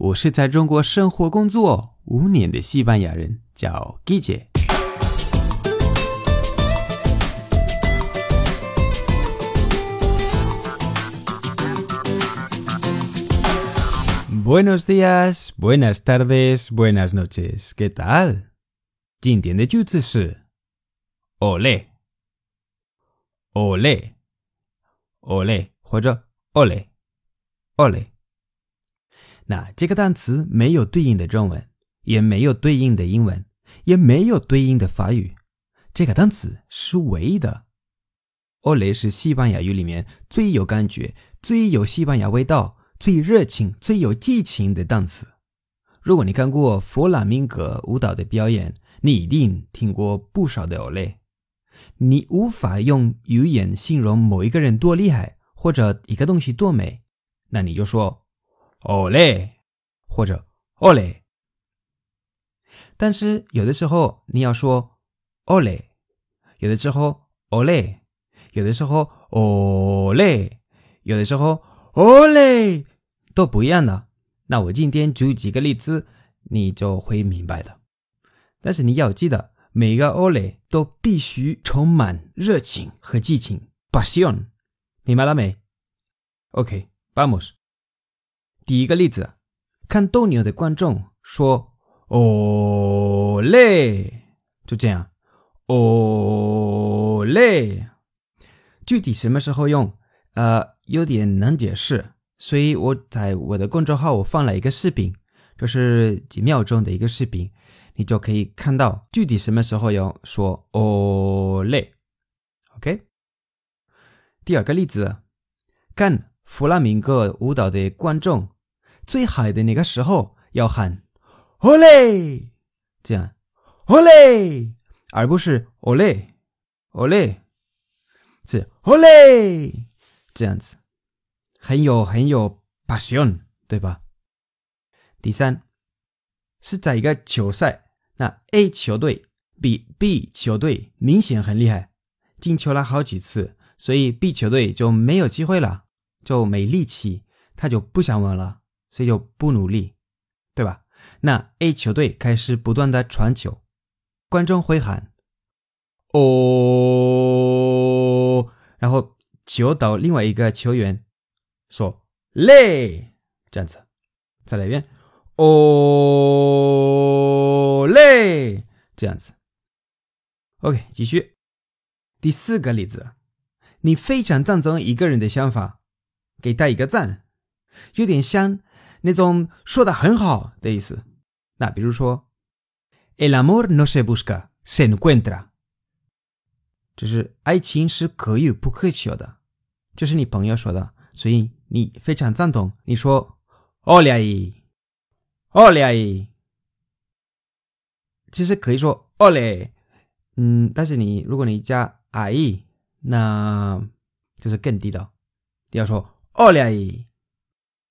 我是在中国生活工作五年的西班牙人，叫 Guille。Buenos días, buenas tardes, buenas noches. ¿Qué tal? 今天的句子是 ole ole ole 或者 ole ole。 那这个单词没有对应的中文，也没有对应的英文，也没有对应的法语。这个单词是唯一的。ole 是西班牙语里面最有感觉、最有西班牙味道、最热情、最有激情的单词。如果你看过弗拉明戈舞蹈的表演，你一定听过不少的 ole。你无法用语言形容某一个人多厉害，或者一个东西多美，那你就说 ole 或者 ole。但是有的时候你要说 ole，有的时候 ole，有的时候 ole，有的时候 ole 都不一样的。那我今天举几个例子，你就会明白的。但是你要记得，每个 ole 都必须充满热情和激情 passion 明白了没？OK，vamos。第一个例子，看斗牛的观众说哦嘞就这样哦嘞。具体什么时候用？呃，有点难解释，所以我在我的公众号我放了一个视频，就是几秒钟的一个视频。你就可以看到具体什么时候要说哦嘞 ”，OK 第二个例子，看弗拉明戈舞蹈的观众，最嗨的那个时候要喊 “ole”，这样 “ole”，而不是 “ole”，“ole”，是 “ole”，这样子，很有很有 passion，对吧？第三。是在一个球赛，那 A 球队比 B 球队明显很厉害，进球了好几次，所以 B 球队就没有机会了，就没力气，他就不想玩了，所以就不努力，对吧？那 A 球队开始不断的传球，观众会喊“哦”，然后球到另外一个球员说“累”，这样子，再来一遍。哦嘞，这样子。OK，继续。第四个例子，你非常赞成一个人的想法，给他一个赞，有点像那种说的很好的意思。那比如说，El amor no se busca, se encuentra。就是爱情是可遇不可求的，这是你朋友说的，所以你非常赞同。你说，Olha。ole，其实可以说 ole，嗯，但是你如果你加 i，那就是更地道。你要说 ole，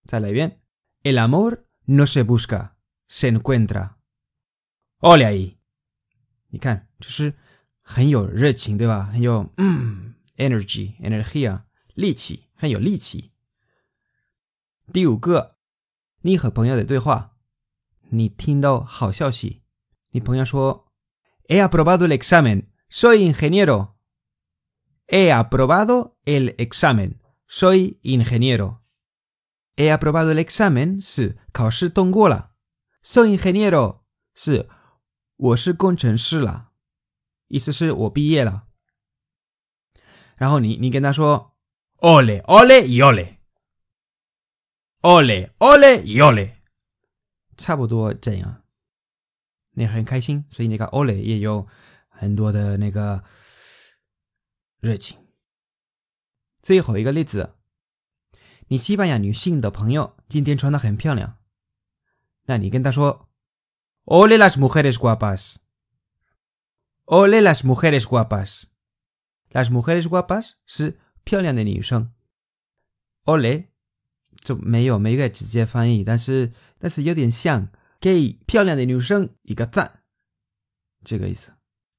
再来一遍，el amor no se busca，se encuentra。ole，你看，就是很有热情，对吧？很有嗯，energy，energia，力气，很有力气。第五个，你和朋友的对话。你听到好消息，你朋友说：“He aprobado el examen, soy ingeniero. He aprobado el examen, soy ingeniero. He aprobado el examen 是考试通过了，soy ingeniero 是我是工程师了，意思是我毕业了。然后你你跟他说：“Ole, ole y ole, ole, ole y ole。”差不多这样，你很开心，所以那个 ole 也有很多的那个热情。 最后一个例子，你西班牙女性的朋友今天穿的很漂亮，那你跟她说：“Ole las mujeres guapas，Ole las mujeres guapas，las mujeres guapas 是漂亮的女生，Ole。”就没有没有直接翻译，但是但是有点像给漂亮的女生一个赞，这个意思。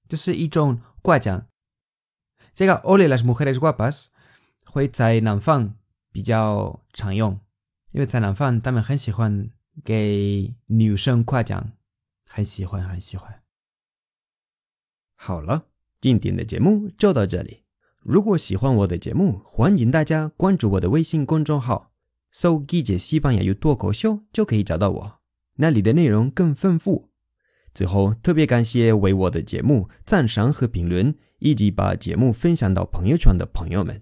这是一种夸奖。这个 ole las mujeres guapas 会在南方比较常用，因为在南方他们很喜欢给女生夸奖，很喜欢，很喜欢。好了，今天的节目就到这里。如果喜欢我的节目，欢迎大家关注我的微信公众号“搜记者西班牙语脱口秀”，就可以找到我。那里的内容更丰富。最后，特别感谢为我的节目赞赏和评论，以及把节目分享到朋友圈的朋友们。